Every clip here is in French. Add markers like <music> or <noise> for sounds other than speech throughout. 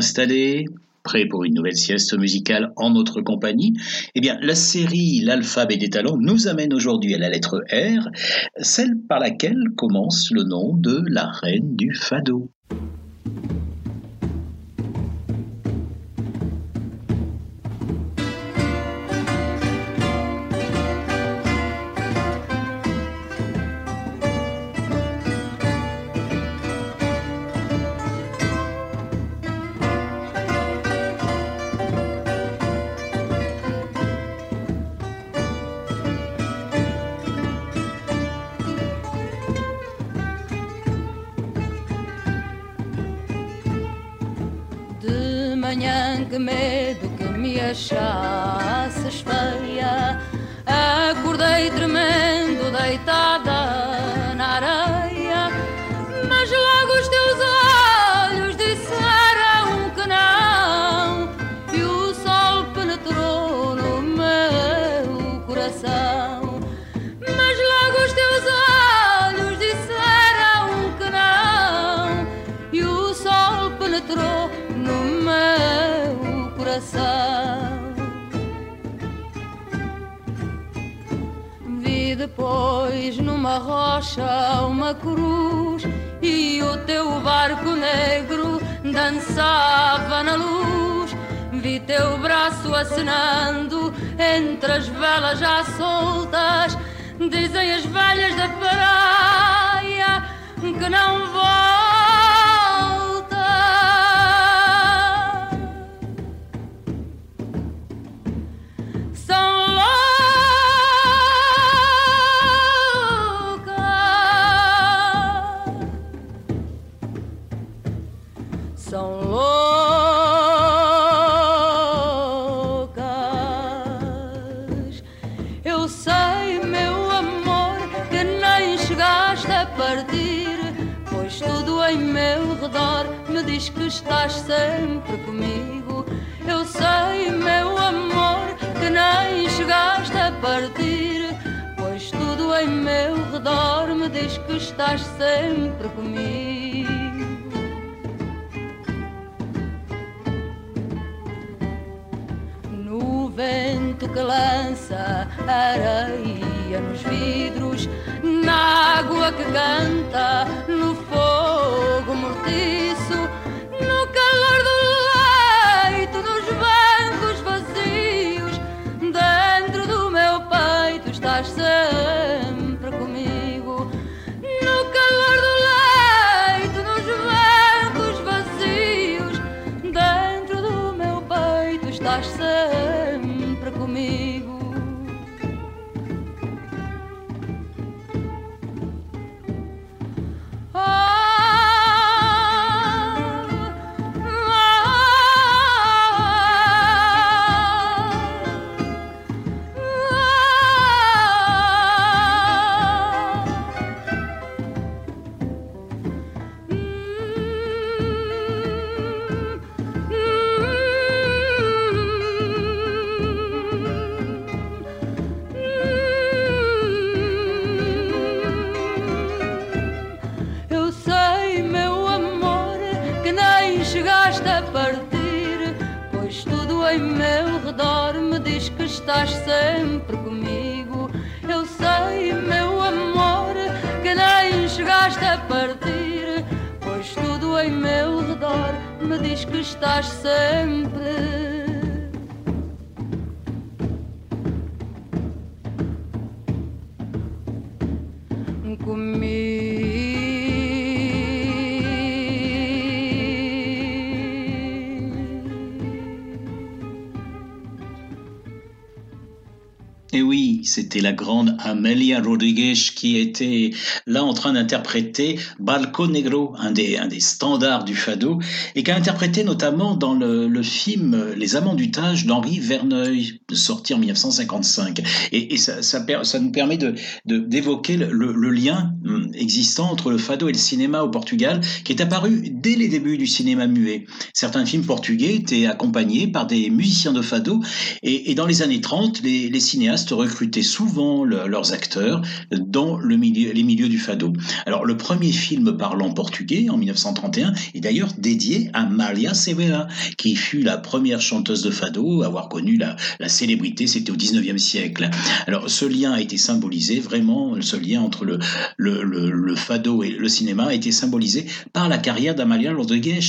installé Prêt pour une nouvelle sieste musicale en notre compagnie Eh bien, la série L'alphabet des talents nous amène aujourd'hui à la lettre R, celle par laquelle commence le nom de la reine du fado. já se. Acordei tremendo, deitado. Depois numa rocha uma cruz E o teu barco negro dançava na luz. Vi teu braço acenando entre as velas já soltas Dizem as velhas da praia que não diz que estás sempre comigo. Eu sei, meu amor, que nem chegaste a partir Pois tudo em meu redor me diz que estás sempre comigo. No vento que lança areia nos vidros, na água que canta, no fogo mortiço, BC. C'était la grande Amelia Rodriguez qui était là en train d'interpréter Balco Negro, un des, un des standards du fado, et qui a interprété notamment dans le, le film Les Amants du Tage d'Henri Verneuil, sorti en 1955. Et, ça, ça, nous permet de, d'évoquer le, le, lien hum, existant entre le fado et le cinéma au Portugal, qui est apparu dès les débuts du cinéma muet. Certains films portugais étaient accompagnés par des musiciens de fado, et, dans les années 30, les, les cinéastes recrutaient souvent leurs acteurs dans les milieux du fado. Alors le premier film parlant portugais en 1931 est d'ailleurs dédié à Maria Severa, qui fut la première chanteuse de fado à avoir connu la, célébrité, c'était au 19e siècle. Alors ce lien a été symbolisé, vraiment, ce lien entre le, fado et le cinéma a été symbolisé par la carrière d'Amalia Rodrigues.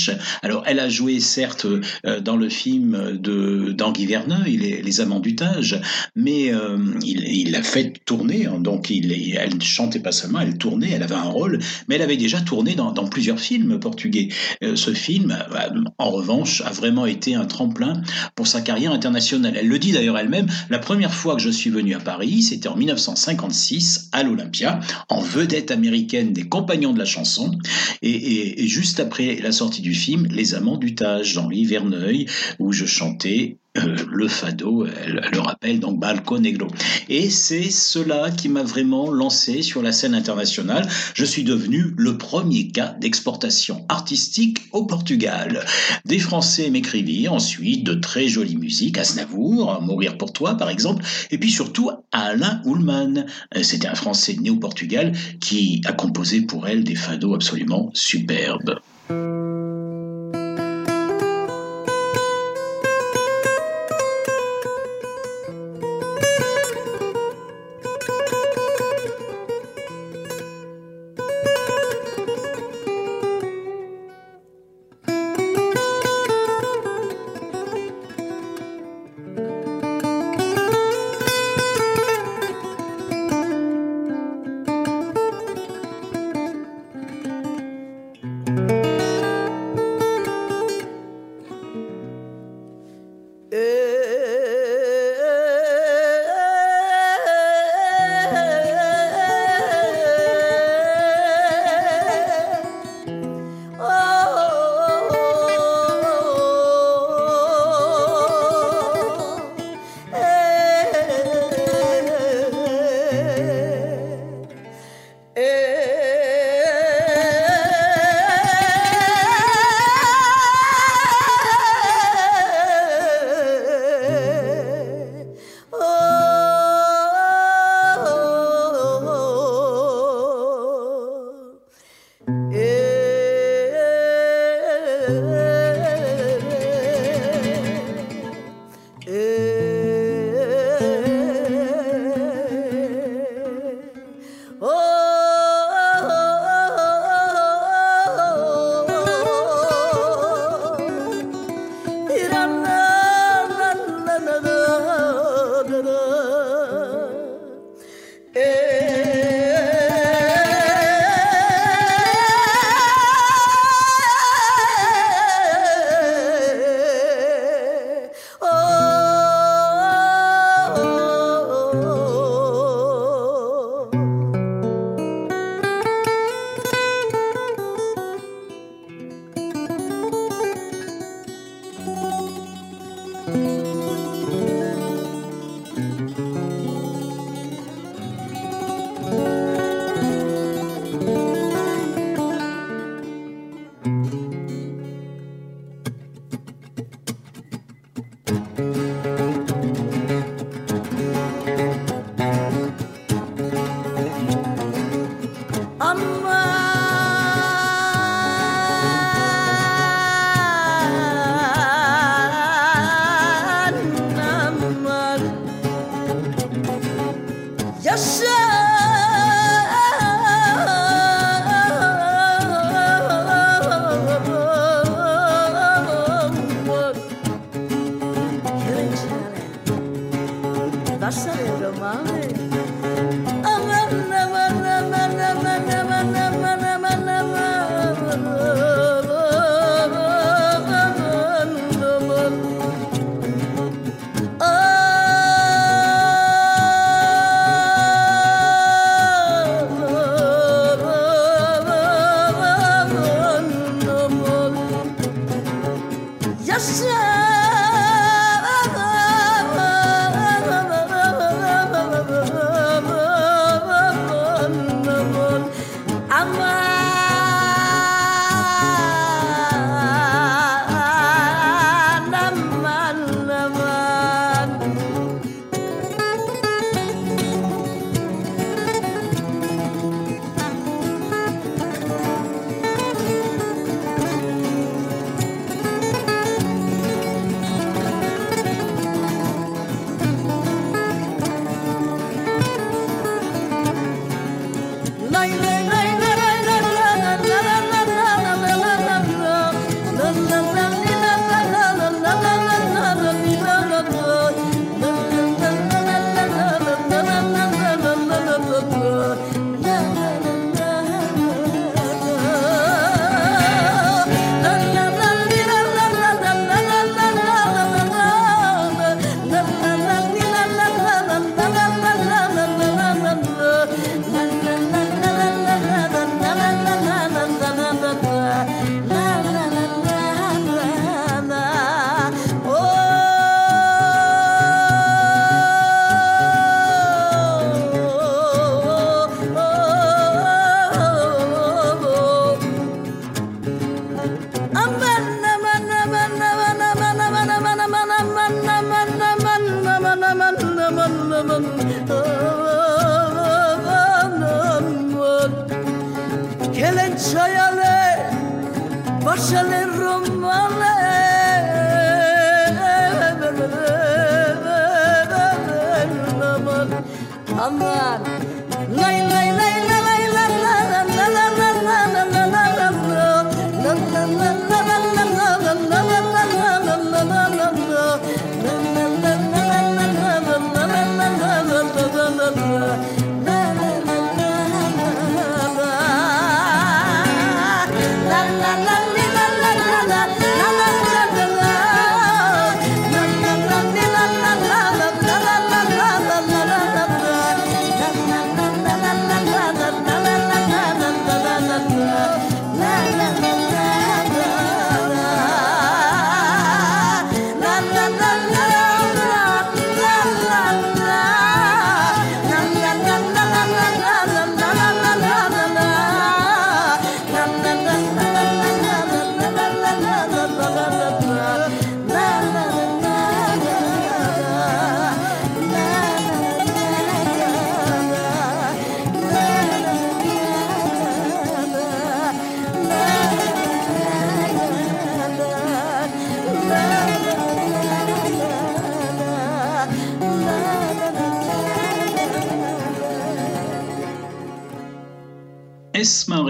Alors elle a joué certes euh, dans le film d'Henri Verneuil, les, les Amants du Tage, mais euh, il l'a fait tourner, hein, donc il, elle ne chantait pas seulement, elle tournait, elle avait un rôle, mais elle avait déjà tourné dans, plusieurs films portugais. Euh, ce film, euh, en revanche, a vraiment été un tremplin pour sa carrière internationale. Elle le dit d'ailleurs elle-même, la première fois que je suis venu à Paris, c'était en 1956, à l'Olympia, en vedette américaine des Compagnons de la chanson, et, et, et juste après la sortie du film Les Amants du Tage, Jean-Louis Verneuil, où je chantais euh, le fado, elle, le rappelle, donc Balco Negro. Et c'est cela qui m'a vraiment lancé sur la scène internationale. Je suis devenu le premier cas d'exportation artistique au Portugal. Des Français m'écrivirent ensuite de très jolies musiques, Aznavour, Mourir pour toi par exemple, et puis surtout Alain Ullmann. Euh, c'était un Français né au Portugal qui a composé pour elle des fados absolument superbes.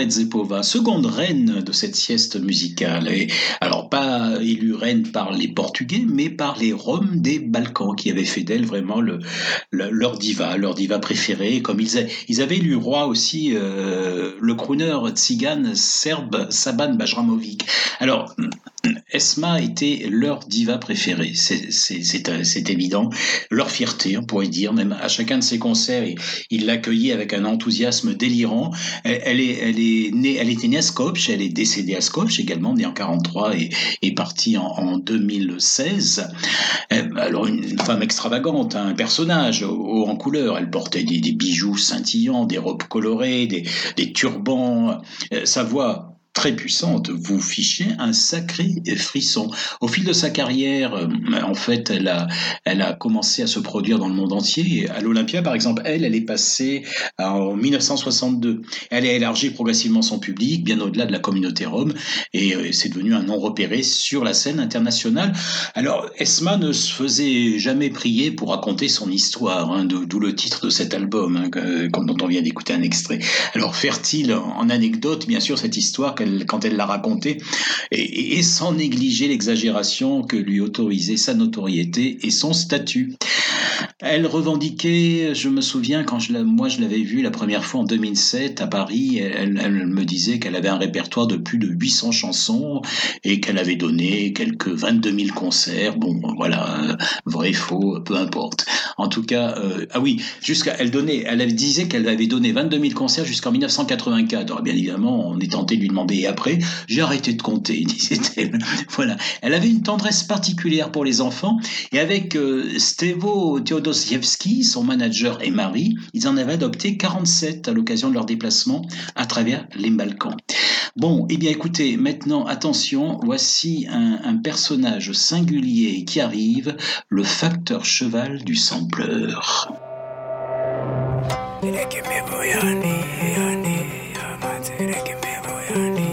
Redzepova, seconde reine de cette sieste musicale. Et alors pas élue reine par les Portugais, mais par les Roms des Balkans, qui avaient fait d'elle vraiment le, le- leur diva, leur diva préférée. Comme ils, a- ils avaient élu roi aussi euh, le crooner tzigane serbe Saban Bajramovic. Alors Esma était leur diva préférée, c'est- c'est évident. Leur fierté, on pourrait dire, même à chacun de ses concerts, il- il l'accueillait avec un enthousiasme délirant. Elle, est, elle est née, elle était née à Skopje, elle est décédée à Skopje également, née en 43 et est en, en 2016. Euh, Alors une, femme extravagante, hein, un personnage haut en couleur. Elle portait des, bijoux scintillants, des robes colorées, des, des turbans. Euh, sa voix très puissante vous fichez un sacré frisson. Au fil de sa carrière, euh, en fait, elle a, elle a commencé à se produire dans le monde entier. À l'Olympia, par exemple, elle, elle est passée en 1962. Elle a élargi progressivement son public, bien au-delà de la communauté rome, et euh, c'est devenu un nom repéré sur la scène internationale. Alors, Esma ne se faisait jamais prier pour raconter son histoire, hein, d'o- d'où le titre de cet album, hein, dont on vient d'écouter un extrait. Alors, fertile en anecdote, bien sûr, cette histoire quand elle l'a racontée, et, sans négliger l'exagération que lui autorisait sa notoriété et son statut. Elle revendiquait, je me souviens quand moi je l'avais vue la première fois en 2007 à Paris, elle, me disait qu'elle avait un répertoire de plus de 800 chansons et qu'elle avait donné quelques 22 000 concerts. Bon, voilà, euh, vrai, faux, peu importe. En tout cas, euh, ah oui, jusqu'à, elle donnait, elle disait qu'elle avait donné 22 000 concerts jusqu'en 1984. Alors bien évidemment, on est tenté de lui demander tombé. Après, j'ai arrêté de compter, <laughs> disait-elle. voilà. Elle avait une tendresse particulière pour les enfants. Et avec euh, Stevo Teodosiewski, son manager et mari, ils en avaient adopté 47 à l'occasion de leur déplacement à travers les Balkans. Bon, eh bien écoutez, maintenant attention, voici un, personnage singulier qui arrive, le facteur cheval du sampleur. Me journey.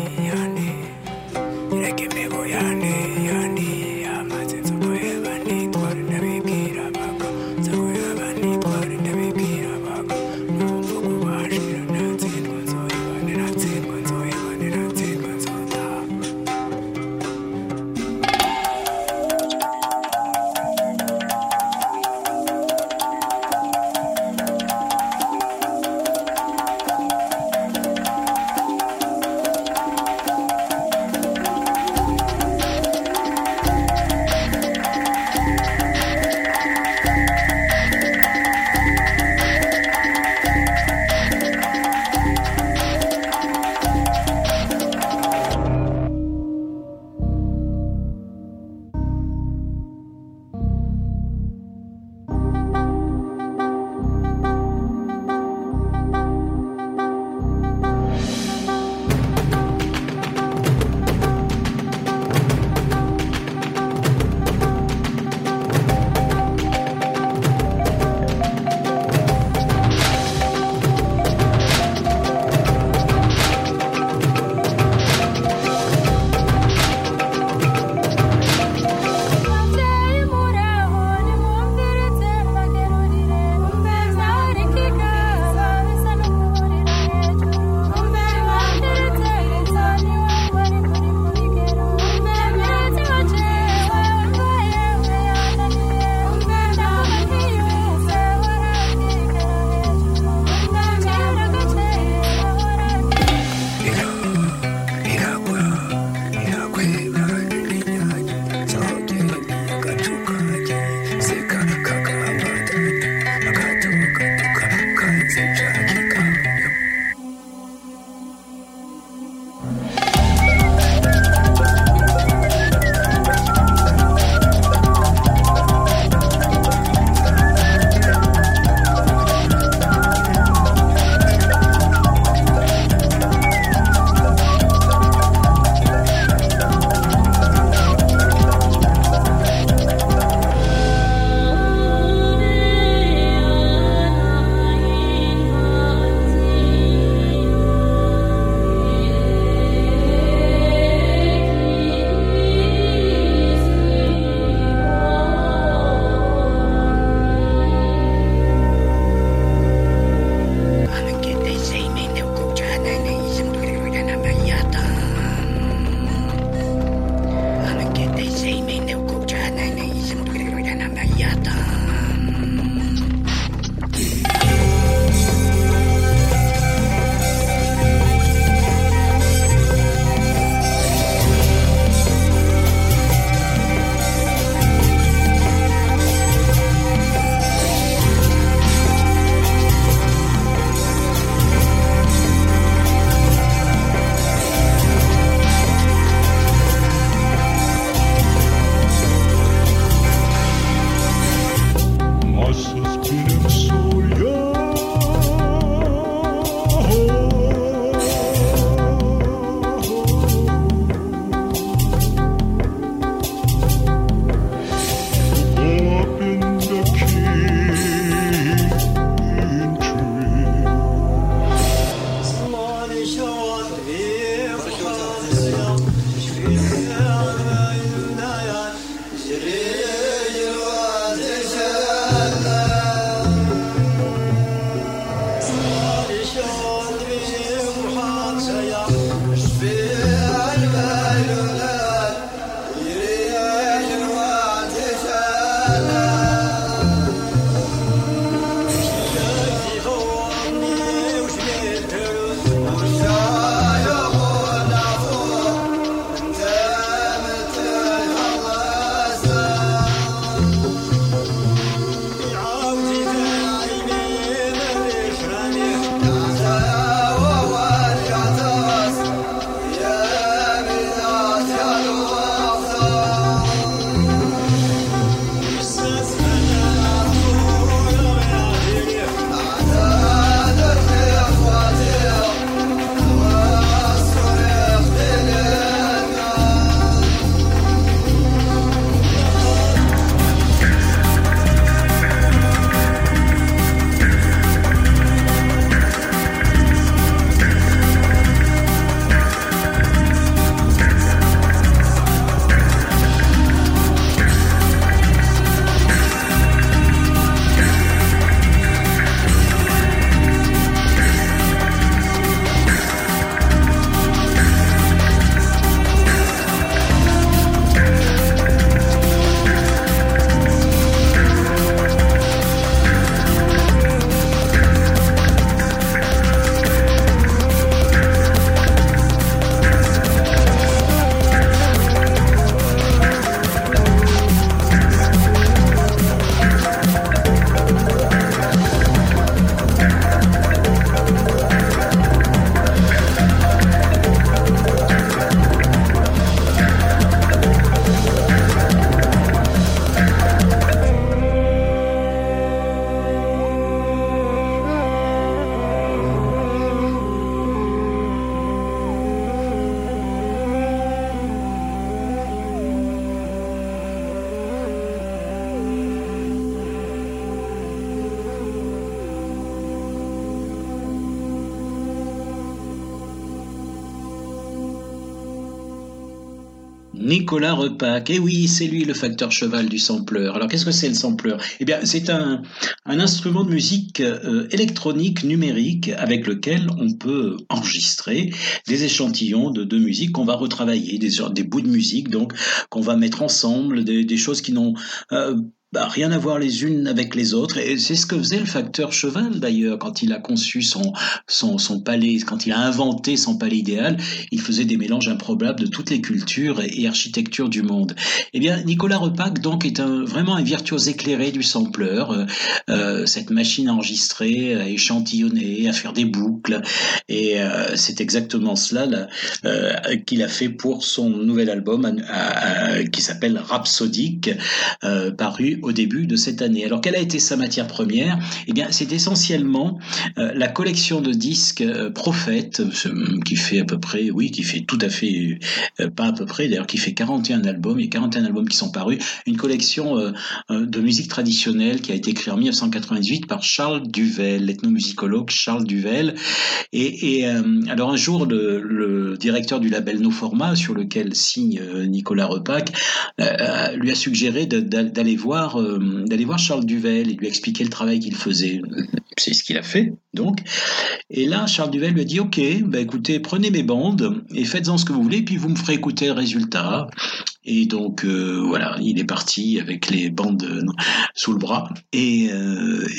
Nicolas Repac, et eh oui, c'est lui le facteur cheval du sampleur. Alors qu'est-ce que c'est le sampleur? Eh bien, c'est un, un, instrument de musique euh, électronique numérique avec lequel on peut enregistrer des échantillons de, de musique qu'on va retravailler, des, des bouts de musique donc qu'on va mettre ensemble, des, des choses qui n'ont euh, bah, rien à voir les unes avec les autres. Et c'est ce que faisait le facteur cheval d'ailleurs quand il a conçu son, son, palais, quand il a inventé son palais idéal. Il faisait des mélanges improbables de toutes les cultures et, architectures du monde. Eh bien, Nicolas Repac donc est un, vraiment un virtuose éclairé du sampleur. Euh, euh cette machine à enregistrer, à échantillonner, à faire des boucles. Et euh, c'est exactement cela qu'il a fait pour son nouvel album qui s'appelle Rhapsodique, paru au début de cette année. Alors quelle a été sa matière première? Eh bien, c'est essentiellement euh, la collection de disques euh, Prophète, qui fait à peu près, oui, qui fait tout à fait, euh, pas à peu près, d'ailleurs, qui fait 41 albums, a 41 albums qui sont parus, une collection de musique traditionnelle qui a été créée en 1998 par Charles Duvel, l'ethnomusicologue Charles Duvel. Et, alors un jour, le, le, directeur du label No Format, sur lequel signe Nicolas Repac, lui a suggéré d'aller voir euh, d'aller voir Charles Duvel et lui expliquer le travail qu'il faisait. <laughs> C'est ce qu'il a fait, donc. Et là, Charles Duvel lui a dit, OK, bah, écoutez, prenez mes bandes et faites-en ce que vous voulez, puis vous me ferez écouter le résultat. Et donc euh, voilà, il est parti avec les bandes euh, sous le bras. Et,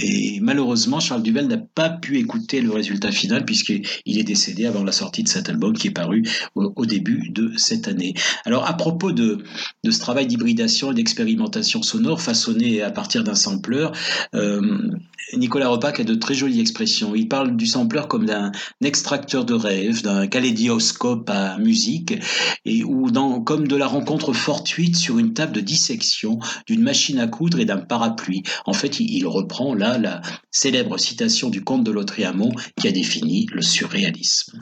et malheureusement, Charles Duvel n'a pas pu écouter le résultat final puisqu'il est décédé avant la sortie de cet album qui est paru au, début de cette année. Alors à propos de, de ce travail d'hybridation et d'expérimentation sonore façonné à partir d'un sampler, euh, Nicolas Repac a de très jolies expressions. Il parle du sampler comme d'un extracteur de rêve, d'un kaléidoscope à musique, et ou comme de la rencontre fortuite sur une table de dissection d'une machine à coudre et d'un parapluie. En fait, il, reprend là la célèbre citation du comte de Lautréamont qui a défini le surréalisme.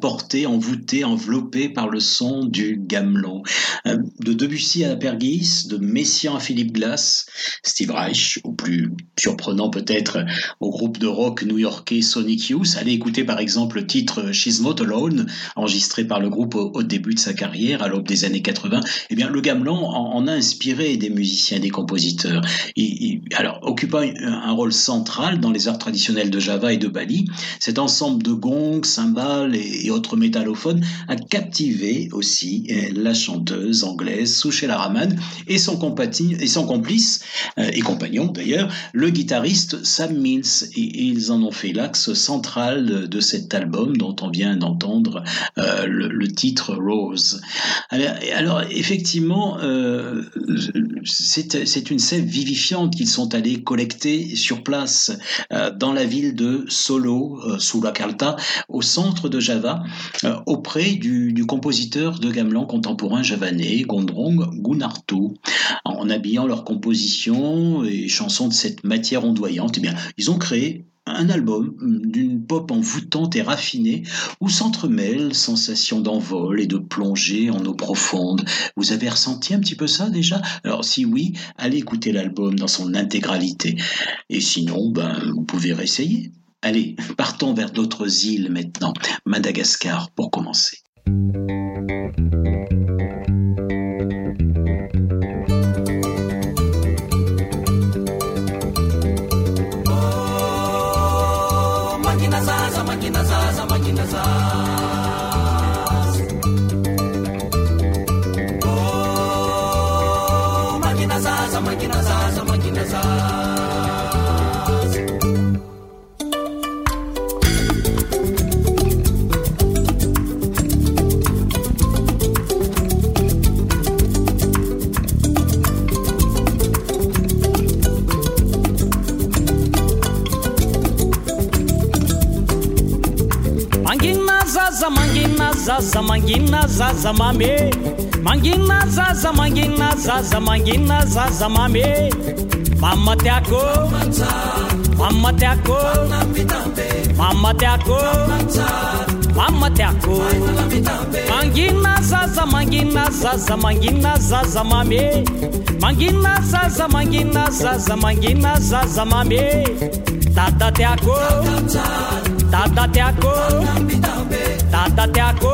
Porté, envoûté, enveloppé par le son du gamelon. Euh, de Debussy à Pergis, de Messiaen à Philippe Glass, Steve Reich, ou plus peut-être au groupe de rock new-yorkais Sonic Youth. Allez écouter par exemple le titre She's Not Alone, enregistré par le groupe au, début de sa carrière, à l'aube des années 80. Eh bien, le gamelon en, a inspiré des musiciens, des compositeurs. alors, occupant un rôle central dans les arts traditionnels de Java et de Bali, cet ensemble de gongs, cymbales et, autres métallophones a captivé aussi euh, la chanteuse anglaise Souchela Rahman et son, et son complice euh, et compagnon d'ailleurs, le guitariste Sam Mills. Et, ils en ont fait l'axe central de, cet album dont on vient d'entendre euh, le, titre Rose. Alors, effectivement, c'est une sève vivifiante qu'ils sont allés collecter sur place dans la ville de Solo, euh, sous la Calta, au centre de Java, euh, auprès du, compositeur de gamelan contemporain javanais, Gondrong Gunartu. En habillant leurs compositions et chansons de cette matière eh bien, ils ont créé un album d'une pop envoûtante et raffinée où s'entremêlent sensations d'envol et de plongée en eau profonde. Vous avez ressenti un petit peu ça déjà? Alors si oui, allez écouter l'album dans son intégralité. Et sinon, ben, vous pouvez réessayer. Allez, partons vers d'autres îles maintenant. Madagascar pour commencer. zaza mangina zaza mame. Mangina zaza mangina zaza mangina zaza mame. Mama tiako mama tiako mama tiako mama tiako mangina zaza mangina zaza mangina zaza mame. Mangina zaza mangina zaza mangina zaza mame. Dada tiako dada tiako tata tiako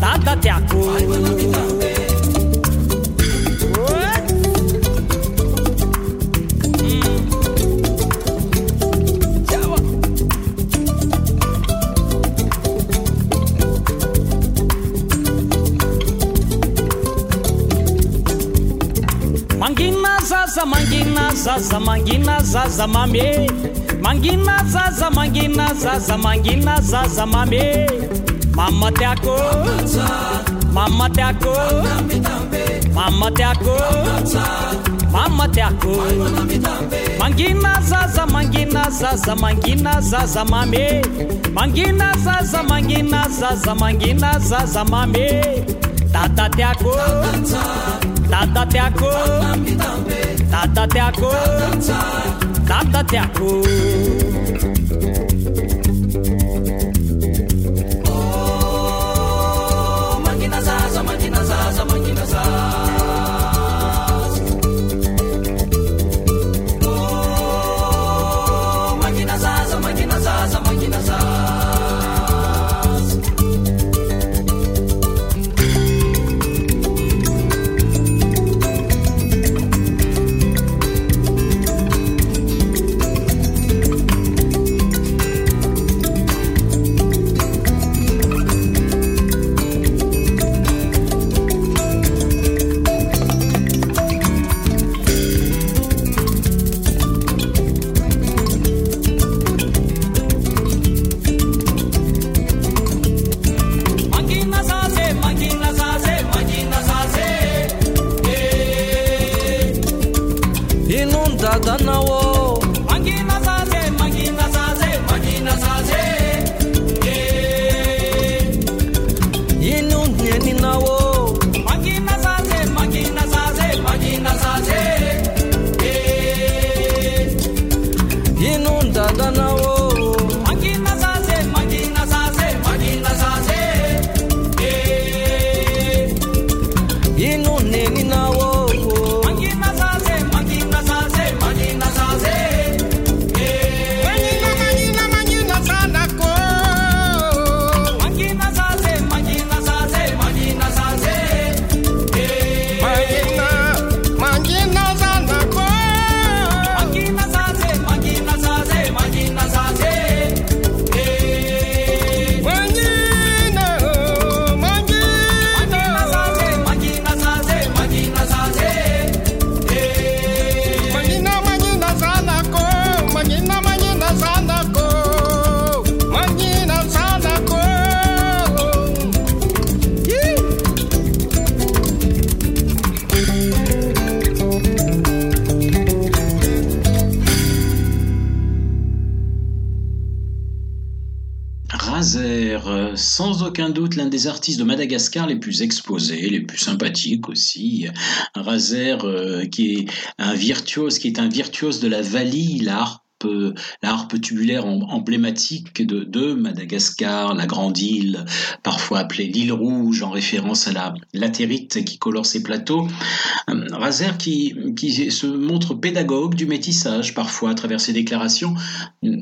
tata tiako mangina zaza mangina zaza mangina zaza mame mangina zaza mangina zaza mangina zaza mame. Mama tiako. Mama tiako. Mama tiako. Mama tiako. Mangina zaza mangina zaza mangina zaza mame. Mangina zaza mangina zaza mangina zaza mame. Tata tiako. Tata tiako. Tata tiako. nada te apura. Doute l'un des artistes de Madagascar les plus exposés, les plus sympathiques aussi. Razer euh, qui est un virtuose, qui est un virtuose de la valie, la la harpe tubulaire em- emblématique de, de Madagascar, la grande île, parfois appelée l'île rouge en référence à la latérite qui colore ses plateaux. Euh, Razer qui, qui se montre pédagogue du métissage parfois à travers ses déclarations.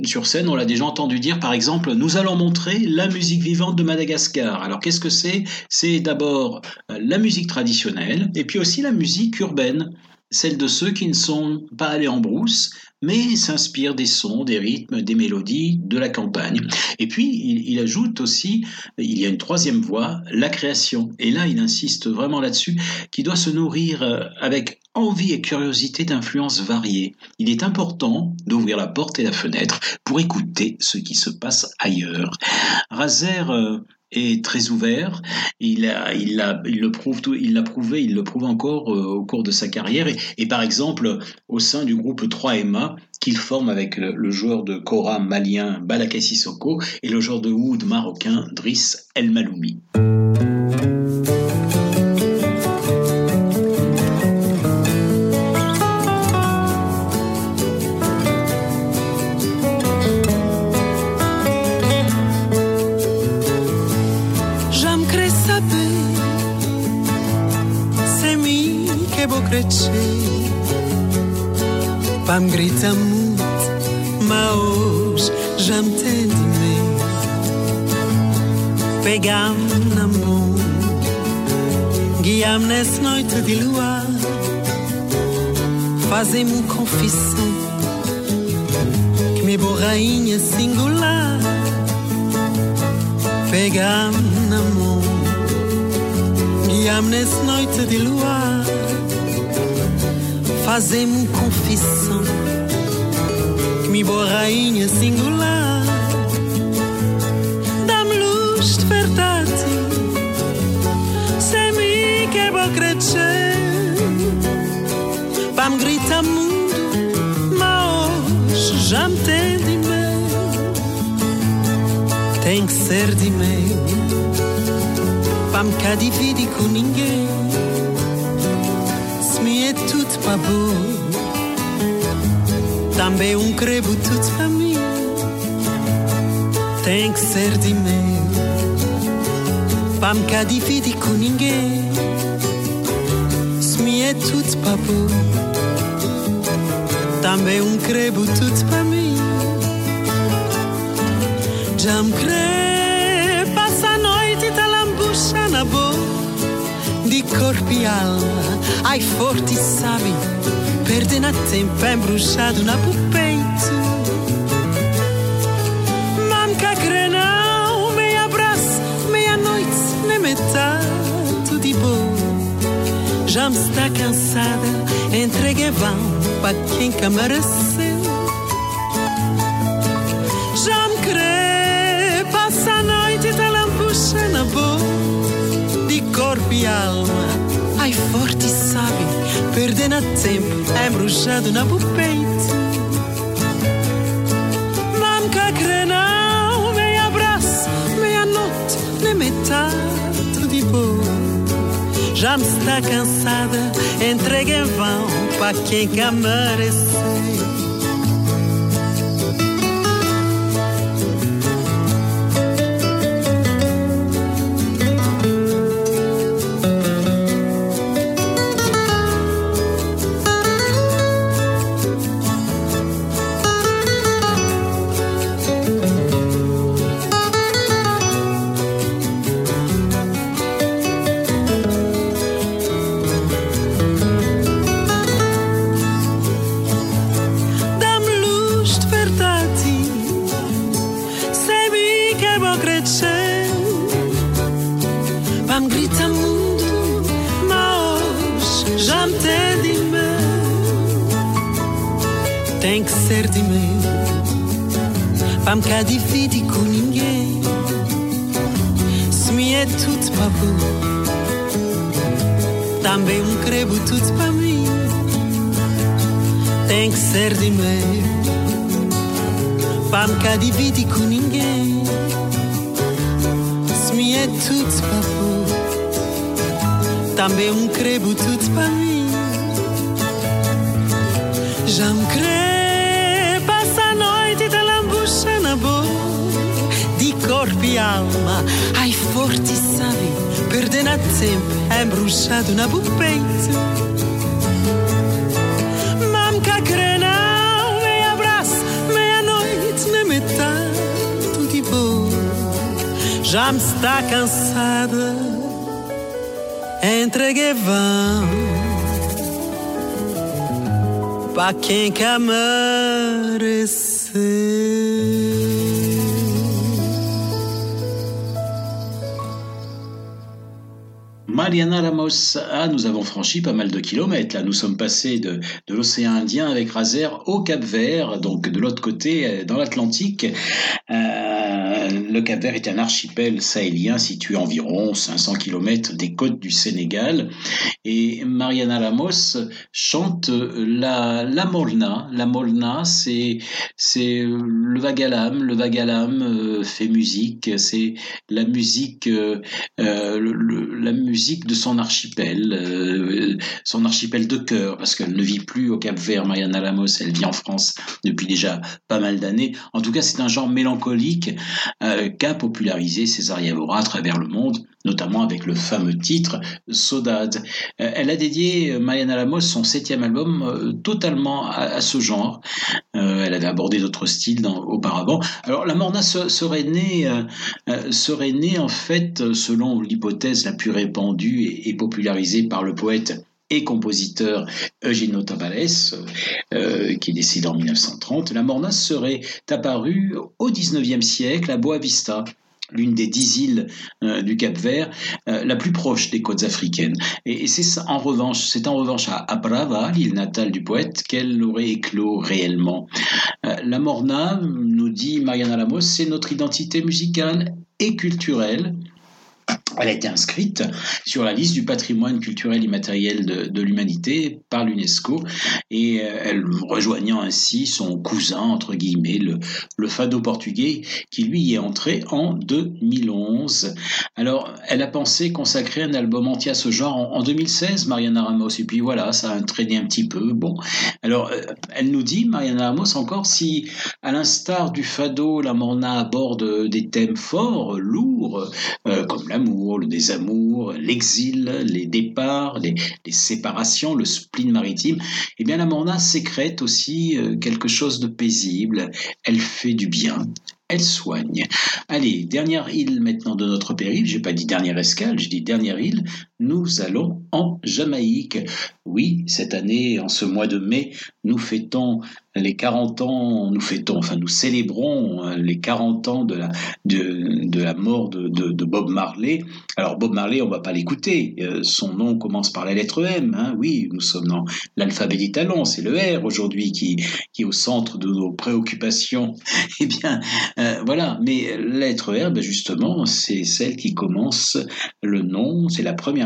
Sur scène, on l'a déjà entendu dire, par exemple, nous allons montrer la musique vivante de Madagascar. Alors qu'est-ce que c'est? C'est d'abord euh, la musique traditionnelle et puis aussi la musique urbaine, celle de ceux qui ne sont pas allés en brousse, mais s'inspirent des sons, des rythmes, des mélodies de la campagne. Et puis, il, il ajoute aussi, il y a une troisième voie, la création. Et là, il insiste vraiment là-dessus, qui doit se nourrir euh, avec envie et curiosité d'influences variées. Il est important d'ouvrir la porte et la fenêtre pour écouter ce qui se passe ailleurs. Razer euh, est très ouvert. Il, il, il le prouve, tout, il l'a prouvé, il le prouve encore euh, au cours de sa carrière. Et, par exemple, au sein du groupe 3MA, qu'il forme avec le, joueur de Kora malien Balaka Sissoko et le joueur de oud marocain Driss El Maloumi. Zemmour confessant perdendo tempo, embruxado na peito. Manca crenão, meia abraço, meia noite, nem metade de boa. Já me está cansada, entrega em vão para quem quer merecer. Pas me com ninguém. Se me é tudo para vous, também um crebo tudo para mim. Tem que ser de mim. Pas me dividir com ninguém. Se me é tudo para vous, também um crebo tudo para mim. Corpo e alma, ai forte sabe, perdendo tempo, embruxado na peito. Mamca crenão, meia abraço, meia-noite, na tudo de boa. Já me está cansada, entreguei vão para quem quer merecer. Mariana Ramos, ah, nous avons franchi pas mal de kilomètres. Là, nous sommes passés de, l'océan Indien avec Razer au Cap Vert, donc de l'autre côté, euh, dans l'Atlantique. Euh, le Cap Vert est un archipel sahélien situé environ 500 km des côtes du Sénégal. Et Mariana Ramos chante la, la Molna. La Molna, c'est, le vagalam. Le vagalam euh, fait musique. C'est la musique, euh, la musique de son archipel, euh, son archipel de cœur, parce qu'elle ne vit plus au Cap Vert, Mariana Lamos, elle vit en France depuis déjà pas mal d'années. En tout cas, c'est un genre mélancolique euh, qu'a popularisé César Yavora à travers le monde, notamment avec le fameux titre Sodade. Euh, elle a dédié, Mariana Lamos, son septième album totalement à, ce genre. elle avait abordé d'autres styles auparavant. Alors, la Morna serait née, serait née en fait, selon l'hypothèse la plus répandue, et, popularisé par le poète et compositeur Eugenio Tavares, euh, qui est décédé en 1930, la morna serait apparue au XIXe siècle à Boa Vista, l'une des dix îles euh, du Cap Vert, euh, la plus proche des côtes africaines. Et, c'est en revanche, c'est en revanche à, Brava, l'île natale du poète, qu'elle aurait éclos réellement. la Morna, nous dit Mariana Lamos, c'est notre identité musicale et culturelle elle a été inscrite sur la liste du patrimoine culturel immatériel de, l'humanité par l'UNESCO et euh, elle rejoignant ainsi son cousin, entre guillemets, le, le fado portugais, qui lui est entré en 2011. Alors, elle a pensé consacrer un album entier à ce genre en, 2016, Mariana Ramos, et puis voilà, ça a traîné un petit peu. Bon, alors, euh, elle nous dit, Mariana Ramos, encore, si à l'instar du fado, la Morna aborde des thèmes forts, lourds, euh, comme l'amour, le désamour, l'exil, les départs, les, séparations, le spleen maritime, eh bien la Morna sécrète aussi euh, quelque chose de paisible. Elle fait du bien, elle soigne. Allez, dernière île maintenant de notre périple. J'ai pas dit dernière escale, j'ai dit dernière île. Nous allons en Jamaïque. Oui, cette année, en ce mois de mai, nous fêtons les 40 ans, nous fêtons, enfin nous célébrons euh, les 40 ans de la, de, la mort de, Bob Marley. Alors Bob Marley, on va pas l'écouter. Euh, son nom commence par la lettre M. Hein. Oui, nous sommes dans l'alphabet des talents. C'est le R aujourd'hui qui, qui est au centre de nos préoccupations. <laughs> Eh bien, euh, voilà. Mais la lettre R, ben justement, c'est celle qui commence le nom. C'est la première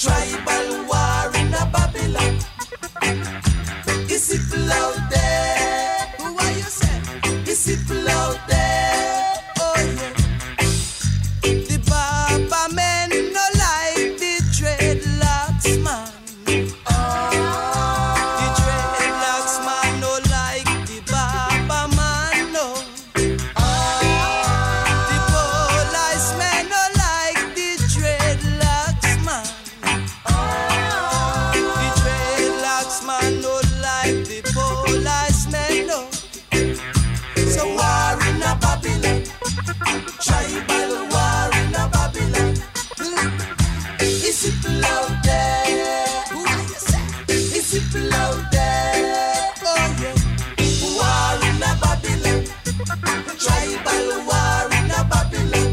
Tribal war in a Babylon. Is it loud? tribal war in a Babylon.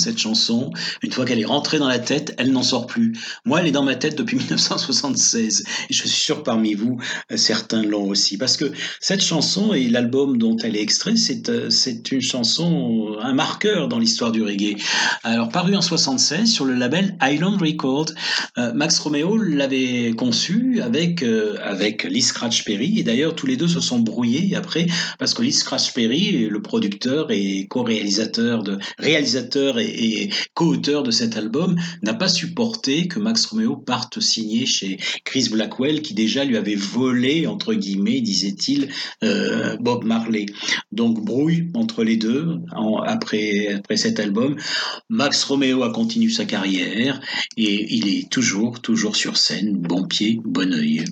Cette chanson, qu'elle est rentrée dans la tête, elle n'en sort plus. Moi, elle est dans ma tête depuis <laughs> 1976. Et je suis sûr parmi vous, euh, certains l'ont aussi. Parce que cette chanson et l'album dont elle est extraite, c'est, euh, c'est une chanson, un marqueur dans l'histoire du reggae. Alors, paru en 76 sur le label Island Record, euh, Max Romeo l'avait conçu avec, euh, avec Lee Scratch Perry. Et d'ailleurs, tous les deux se sont brouillés après, parce que Lee Scratch Perry, le producteur et co-réalisateur de réalisateur et, et co-auteur de cet album, n'a pas supporté que Max Romeo parte signer chez Chris Blackwell, qui déjà lui avait volé entre guillemets, disait-il, euh, Bob Marley. Donc brouille entre les deux après après cet album. Max Romeo a continué sa carrière et il est toujours toujours sur scène, bon pied, bon oeil.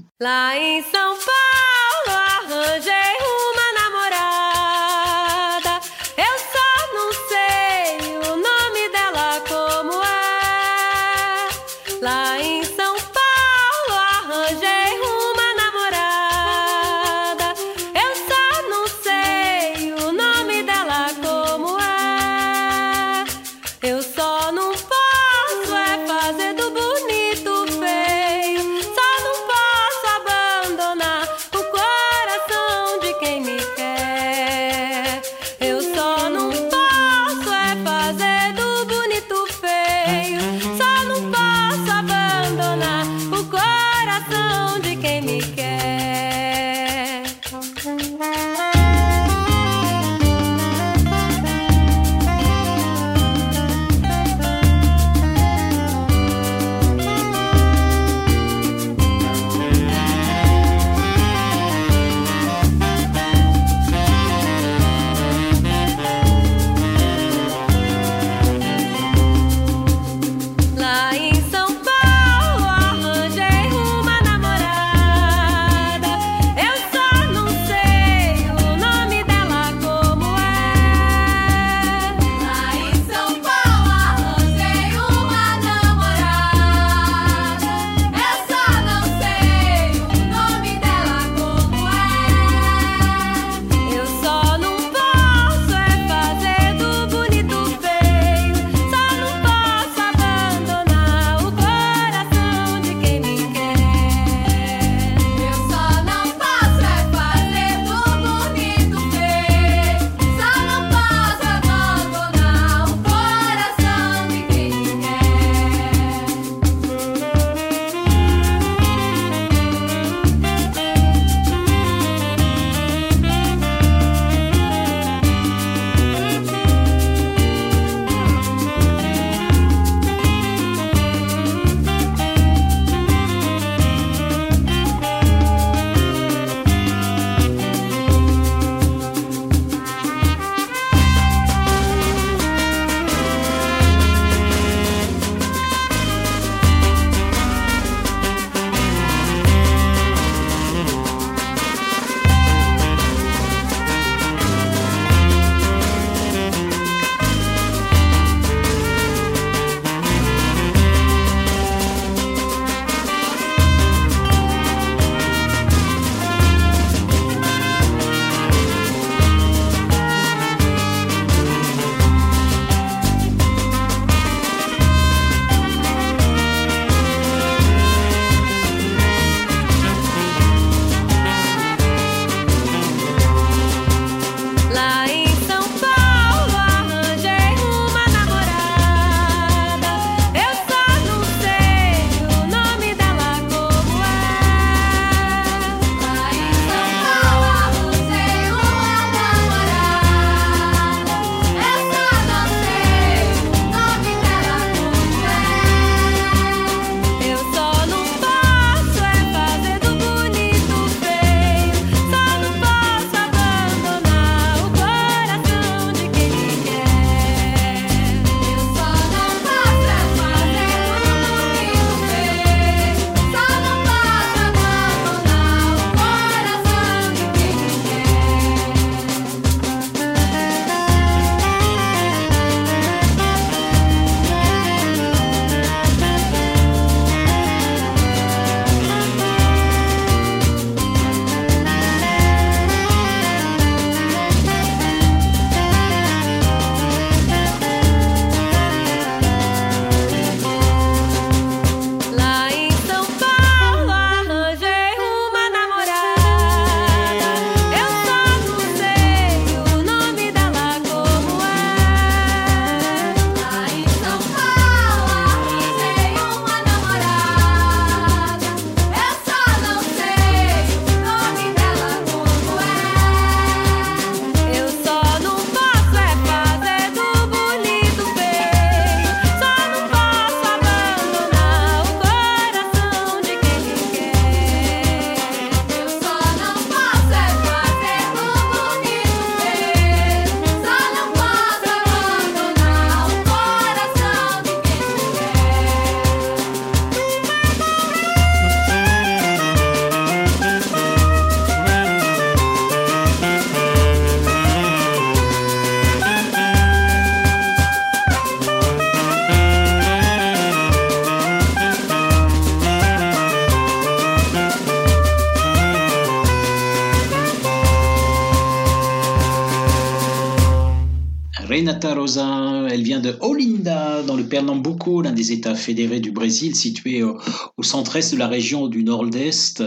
États fédérés du Brésil, situé au, au centre-est de la région du nord-est.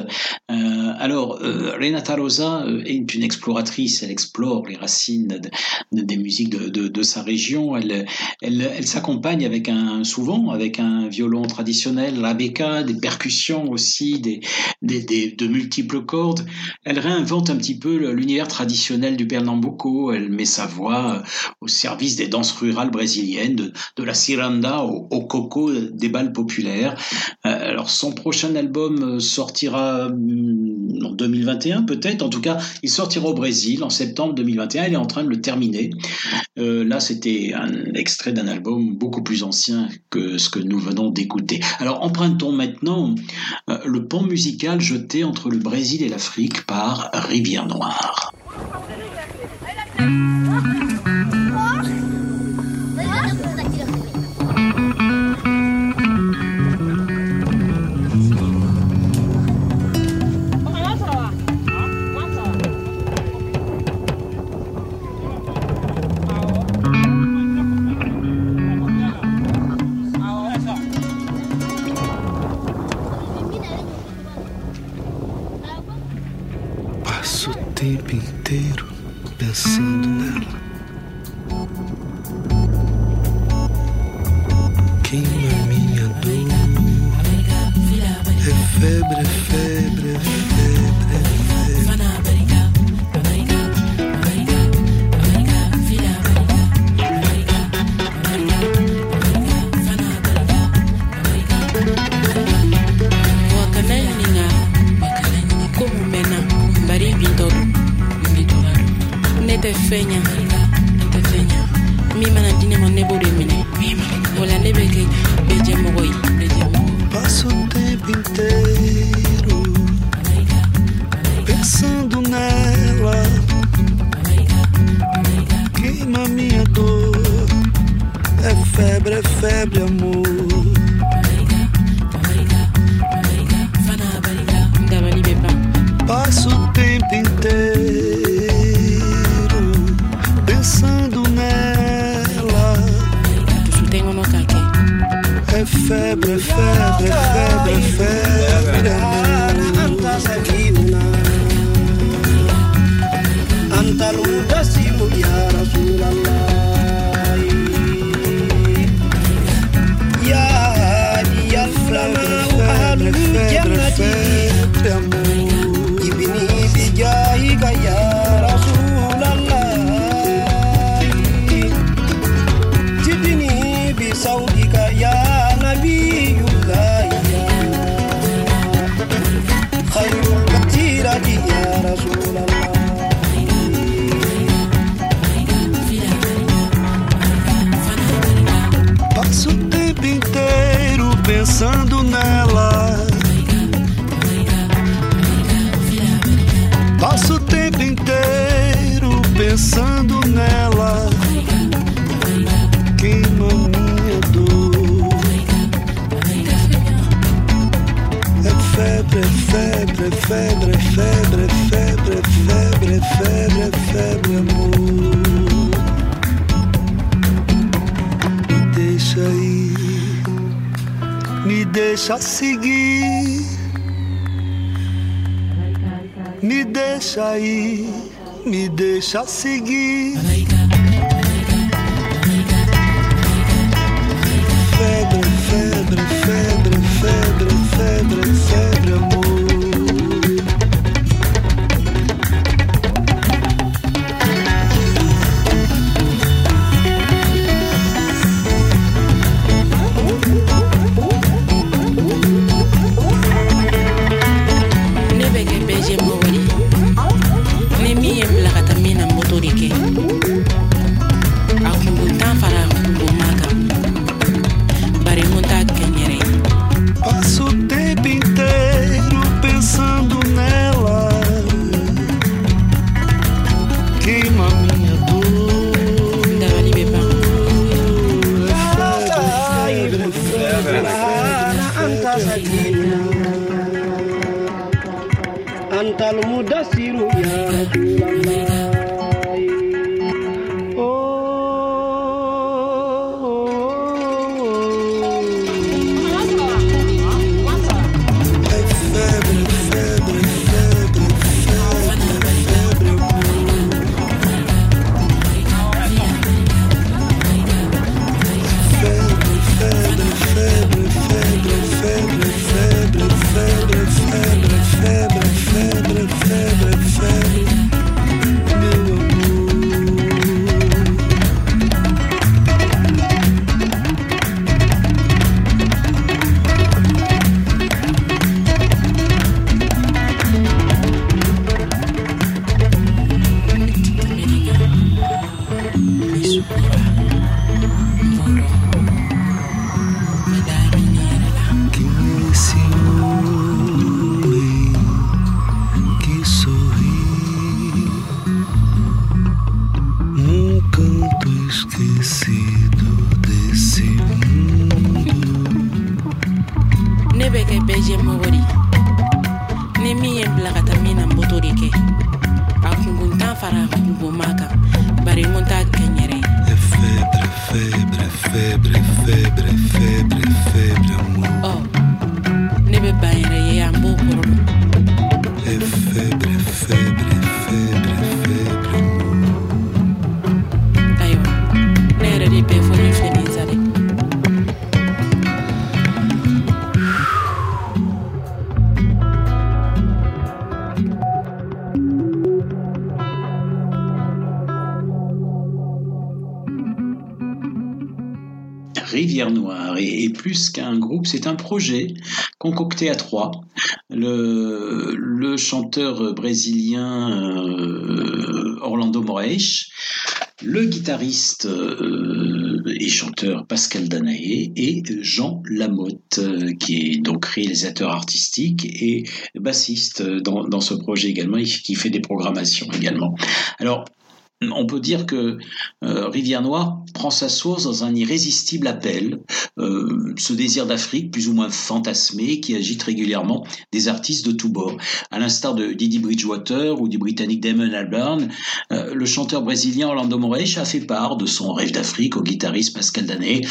Alors, euh, Renata Rosa euh, est une exploratrice, elle explore les racines de- de- des musiques de, de- sa région. Elle, elle, elle s'accompagne avec un, souvent avec un violon traditionnel, la beca, des percussions aussi, des, des, des- de multiples cordes. Elle réinvente un petit peu l'univers traditionnel du Pernambuco. Elle met sa voix euh, au service des danses rurales brésiliennes, de, de la ciranda au, au coco des balles populaires. Alors son prochain album sortira hum, en 2021 peut-être. En tout cas, il sortira au Brésil en septembre 2021. Elle est en train de le terminer. Euh, là, c'était un extrait d'un album beaucoup plus ancien que ce que nous venons d'écouter. Alors empruntons maintenant euh, le pont musical jeté entre le Brésil et l'Afrique par Rivière Noire. Deixa seguir, me deixa ir, me deixa seguir. Febre, febre, febre, projet concocté à trois. Le, chanteur brésilien euh, Orlando Moraes, le guitariste euh, et chanteur Pascal Danaé et Jean Lamotte, euh, qui est donc réalisateur artistique et bassiste dans, dans ce projet également, et qui fait des programmations également. Alors, on peut dire que euh, Rivière Noire prend sa source dans un irrésistible appel, euh, ce désir d'Afrique plus ou moins fantasmé qui agite régulièrement des artistes de tous bords. À l'instar de Didi Bridgewater ou du britannique Damon Albarn, euh, le chanteur brésilien Orlando Moraes a fait part de son rêve d'Afrique au guitariste Pascal Danet.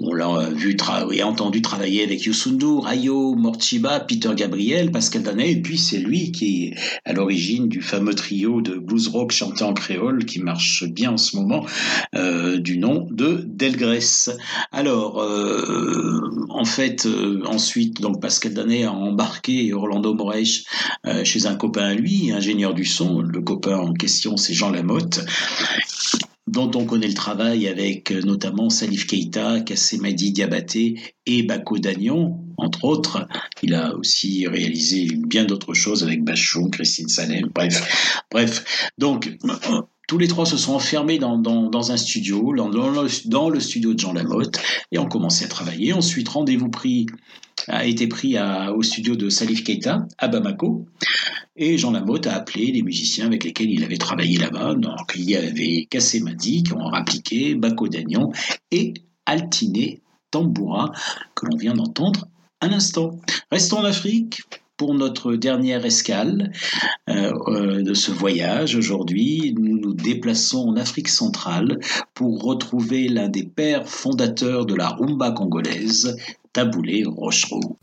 On l'a vu tra- et entendu travailler avec Youssou N'Dour, Ayo, Morchiba, Peter Gabriel, Pascal Danet, et puis c'est lui qui est à l'origine du fameux trio de blues rock chanté en créole qui marche bien en ce moment, euh, du nom de Delgrès. Alors, euh, en fait, euh, ensuite, donc Pascal Danet a embarqué Orlando Moraes euh, chez un copain lui, ingénieur du son. Le copain en question, c'est Jean Lamotte dont on connaît le travail avec euh, notamment Salif Keita, Kassemadi Diabaté et Bako Dagnon, entre autres. Il a aussi réalisé bien d'autres choses avec Bachon, Christine Salem, bref. Bref, donc tous les trois se sont enfermés dans, un studio, dans, le, studio de Jean Lamotte, et ont commencé à travailler. Ensuite, rendez-vous pris a été pris à- au studio de Salif Keita à Bamako. Et Jean Lamotte a appelé les musiciens avec lesquels il avait travaillé là-bas. Donc il y avait Kassé Madi qui ont rappliqué, Bako Dagnon et Altiné Tamboura que l'on vient d'entendre un instant. Restons en Afrique pour notre dernière escale euh, euh, de ce voyage. Aujourd'hui, nous nous déplaçons en Afrique centrale pour retrouver l'un des pères fondateurs de la rumba congolaise, Taboulé Rochereau.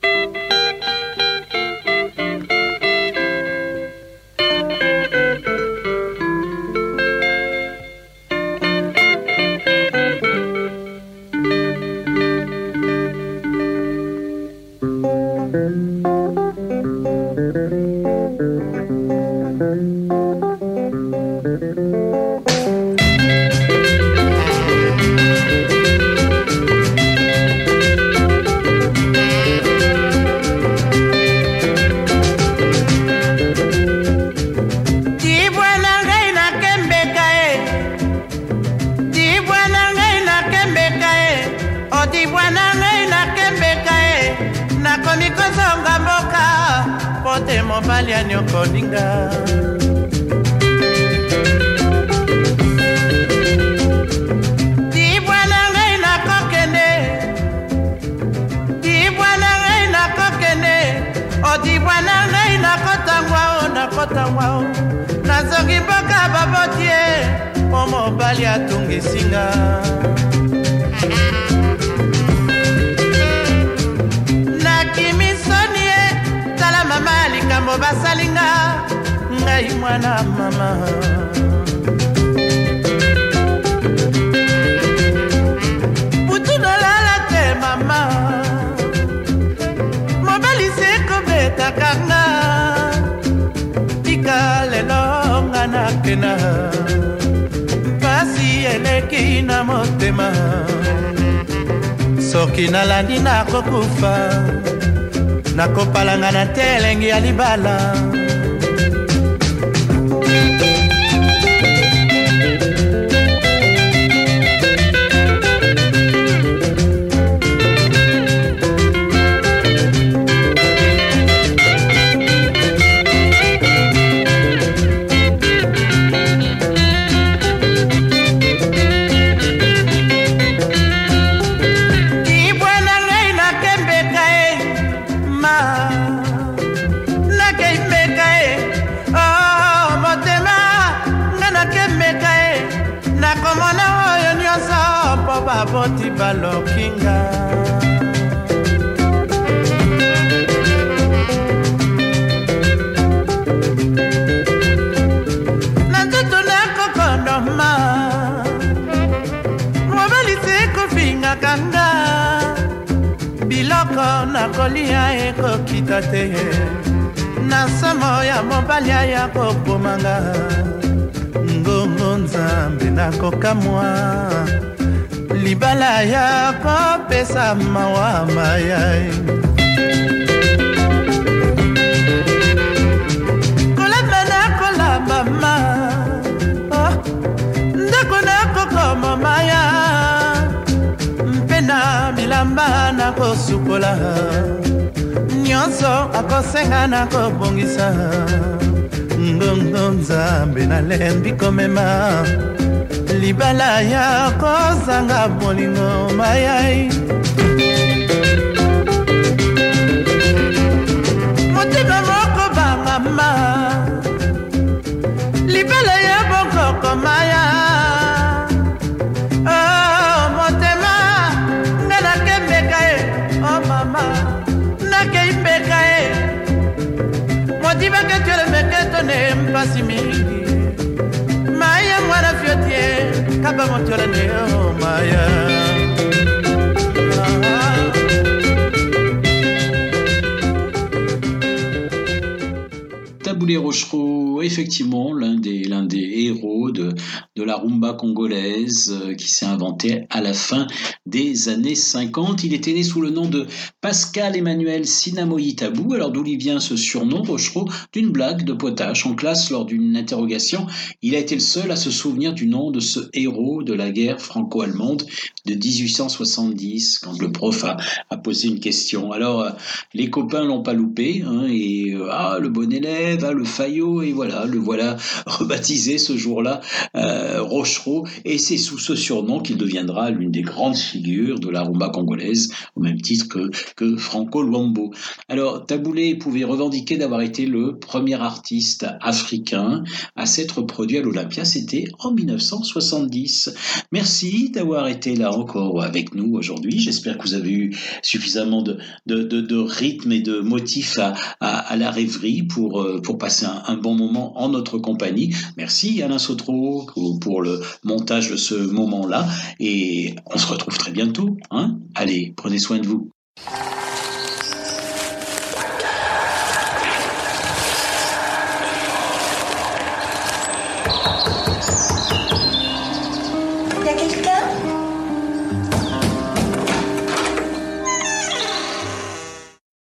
Mobali atungisinga nakimi soni ye tala mama likambo basalinga. Ngai mwana mama. Butu nolala te mama. Mobali se kobetaka nga motema soki nalandi nakokufa nakopalanga na te elengi ya libala ekokita te na somo ya mobali aya kobomanga. Ngongo nzambe nakokamwa libala ya kopesa mawa mayai. Kolamba nakolamba ma. Oh, ndako nakokoma maya. Mpe na bilamba nakosukola nyonso akosenga nakobongisa ngongo nzambe nalembi komema. Libala ya kozanga bolingo mayai. Motema moko bangama libala ya bokoko maya ibeke tiolembeke tone mpasi mingi maya mwana fyotie kabamotiolane omaya oh, o maya Taboulé Rochereau, effectivement, l'un des, héros de, la rumba congolaise euh, qui s'est inventé à la fin des années 50. Il était né sous le nom de Pascal Emmanuel Sinamoyi Tabou. Alors d'où lui vient ce surnom, Rochereau? D'une blague de potache en classe lors d'une interrogation. Il a été le seul à se souvenir du nom de ce héros de la guerre franco-allemande de 1870, quand le prof a, posé une question. Alors, euh, les copains l'ont pas loupé, hein, et euh, ah, le bon élève, ah, le faillot, et voilà, le voilà <laughs> rebaptisé ce jour-là, euh, Rochereau, et c'est sous ce surnom qu'il deviendra l'une des grandes figures de la rumba congolaise, au même titre que, que Franco Luambo. Alors, Taboulé pouvait revendiquer d'avoir été le premier artiste africain à s'être produit à l'Olympia, c'était en 1970. Merci d'avoir été là encore avec nous aujourd'hui. J'espère que vous avez eu suffisamment de, de, de, rythme et de motifs à, à, la rêverie pour, euh, pour passer un, un, bon moment en notre compagnie. Merci Alain Sautreau pour le montage de ce moment-là et on se retrouve très bientôt. Hein Allez, prenez soin de vous.